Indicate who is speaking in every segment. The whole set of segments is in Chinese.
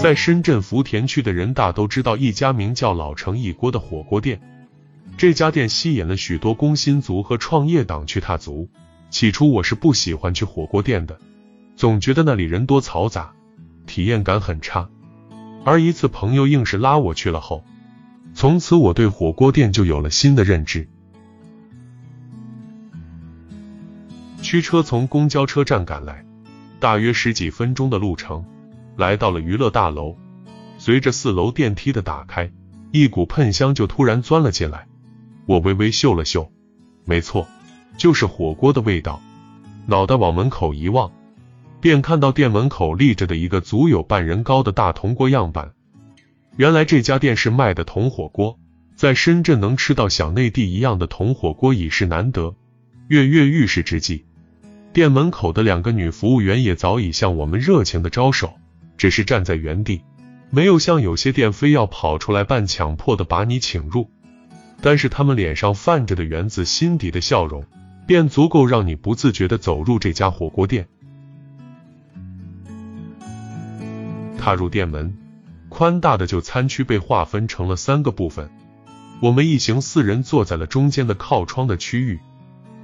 Speaker 1: 在深圳福田区的人大都知道一家名叫老城一锅的火锅店。这家店吸引了许多工薪族和创业党去踏足。起初我是不喜欢去火锅店的，总觉得那里人多嘈杂，体验感很差。而一次朋友硬是拉我去了后，从此我对火锅店就有了新的认知。驱车从公交车站赶来，大约十几分钟的路程，来到了娱乐大楼。随着四楼电梯的打开，一股喷香就突然钻了进来。我微微嗅了嗅，没错，就是火锅的味道。脑袋往门口一望，便看到店门口立着的一个足有半人高的大铜锅样板。原来这家店是卖的铜火锅，在深圳能吃到小内地一样的铜火锅已是难得。跃跃欲试之际，店门口的两个女服务员也早已向我们热情的招手，只是站在原地，没有像有些店非要跑出来半强迫的把你请入。但是他们脸上泛着的源自心底的笑容，便足够让你不自觉的走入这家火锅店。踏入店门，宽大的就餐区被划分成了三个部分，我们一行四人坐在了中间的靠窗的区域，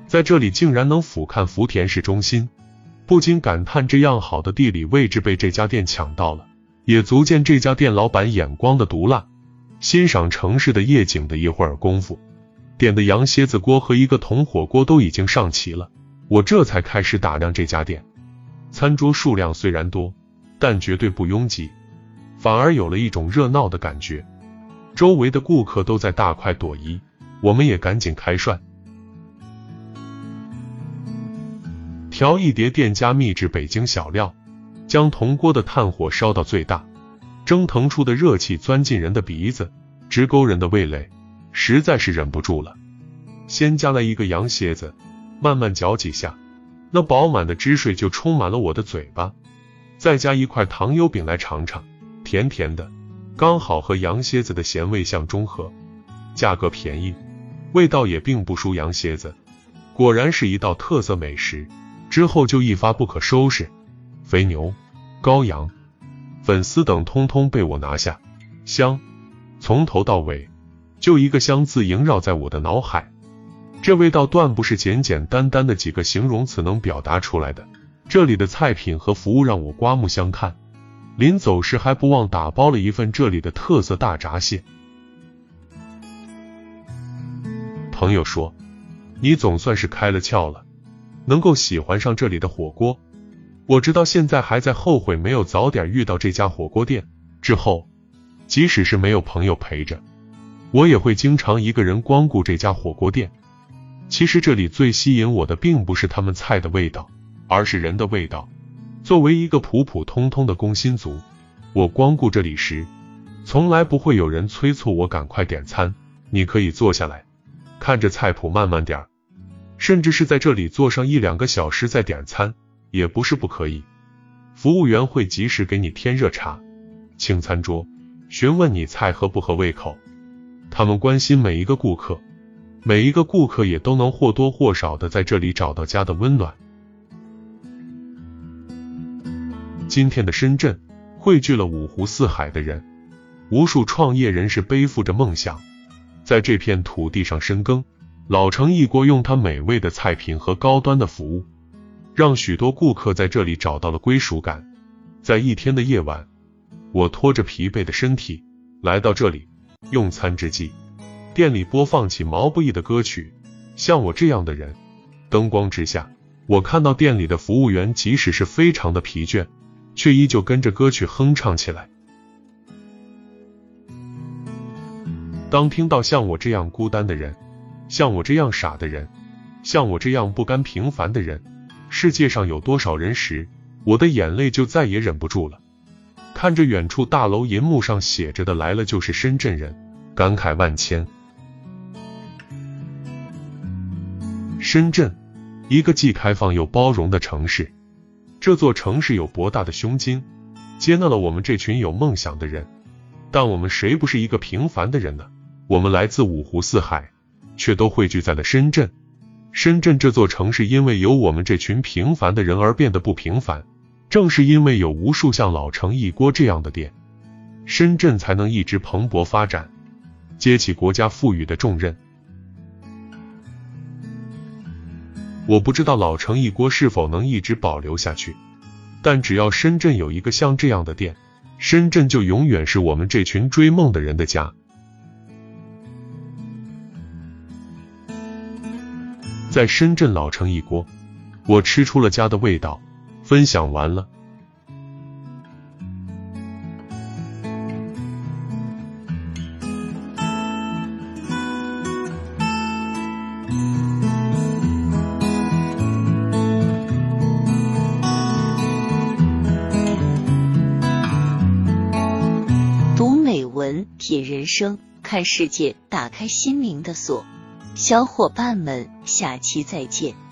Speaker 1: 在这里竟然能俯瞰福田市中心，不禁感叹这样好的地理位置被这家店抢到了，也足见这家店老板眼光的毒辣。欣赏城市的夜景的一会儿功夫，点的羊蝎子锅和一个铜火锅都已经上齐了。我这才开始打量这家店。餐桌数量虽然多，但绝对不拥挤，反而有了一种热闹的感觉。周围的顾客都在大快朵颐，我们也赶紧开涮，调一碟店家秘制北京小料，将铜锅的炭火烧到最大。蒸腾出的热气钻进人的鼻子，直勾人的味蕾，实在是忍不住了。先加了一个羊蝎子，慢慢嚼几下，那饱满的汁水就充满了我的嘴巴。再加一块糖油饼来尝尝，甜甜的，刚好和羊蝎子的咸味相中和。价格便宜，味道也并不输羊蝎子，果然是一道特色美食。之后就一发不可收拾，肥牛、羔羊。粉丝等通通被我拿下，香，从头到尾就一个香字萦绕在我的脑海。这味道断不是简简单单的几个形容词能表达出来的。这里的菜品和服务让我刮目相看。临走时还不忘打包了一份这里的特色大闸蟹。朋友说：“你总算是开了窍了，能够喜欢上这里的火锅。”我直到现在还在后悔没有早点遇到这家火锅店。之后，即使是没有朋友陪着，我也会经常一个人光顾这家火锅店。其实这里最吸引我的，并不是他们菜的味道，而是人的味道。作为一个普普通通的工薪族，我光顾这里时，从来不会有人催促我赶快点餐。你可以坐下来，看着菜谱慢慢点儿，甚至是在这里坐上一两个小时再点餐。也不是不可以，服务员会及时给你添热茶、清餐桌，询问你菜合不合胃口。他们关心每一个顾客，每一个顾客也都能或多或少的在这里找到家的温暖。今天的深圳汇聚了五湖四海的人，无数创业人士背负着梦想，在这片土地上深耕。老城一锅用它美味的菜品和高端的服务。让许多顾客在这里找到了归属感。在一天的夜晚，我拖着疲惫的身体来到这里用餐之际，店里播放起毛不易的歌曲。像我这样的人，灯光之下，我看到店里的服务员，即使是非常的疲倦，却依旧跟着歌曲哼唱起来。当听到像我这样孤单的人，像我这样傻的人，像我这样不甘平凡的人。世界上有多少人时，我的眼泪就再也忍不住了。看着远处大楼银幕上写着的“来了就是深圳人”，感慨万千。深圳，一个既开放又包容的城市。这座城市有博大的胸襟，接纳了我们这群有梦想的人。但我们谁不是一个平凡的人呢？我们来自五湖四海，却都汇聚在了深圳。深圳这座城市，因为有我们这群平凡的人而变得不平凡。正是因为有无数像老城一锅这样的店，深圳才能一直蓬勃发展，接起国家赋予的重任。我不知道老城一锅是否能一直保留下去，但只要深圳有一个像这样的店，深圳就永远是我们这群追梦的人的家。在深圳老城一锅，我吃出了家的味道。分享完了。
Speaker 2: 读美文，品人生，看世界，打开心灵的锁。小伙伴们，下期再见。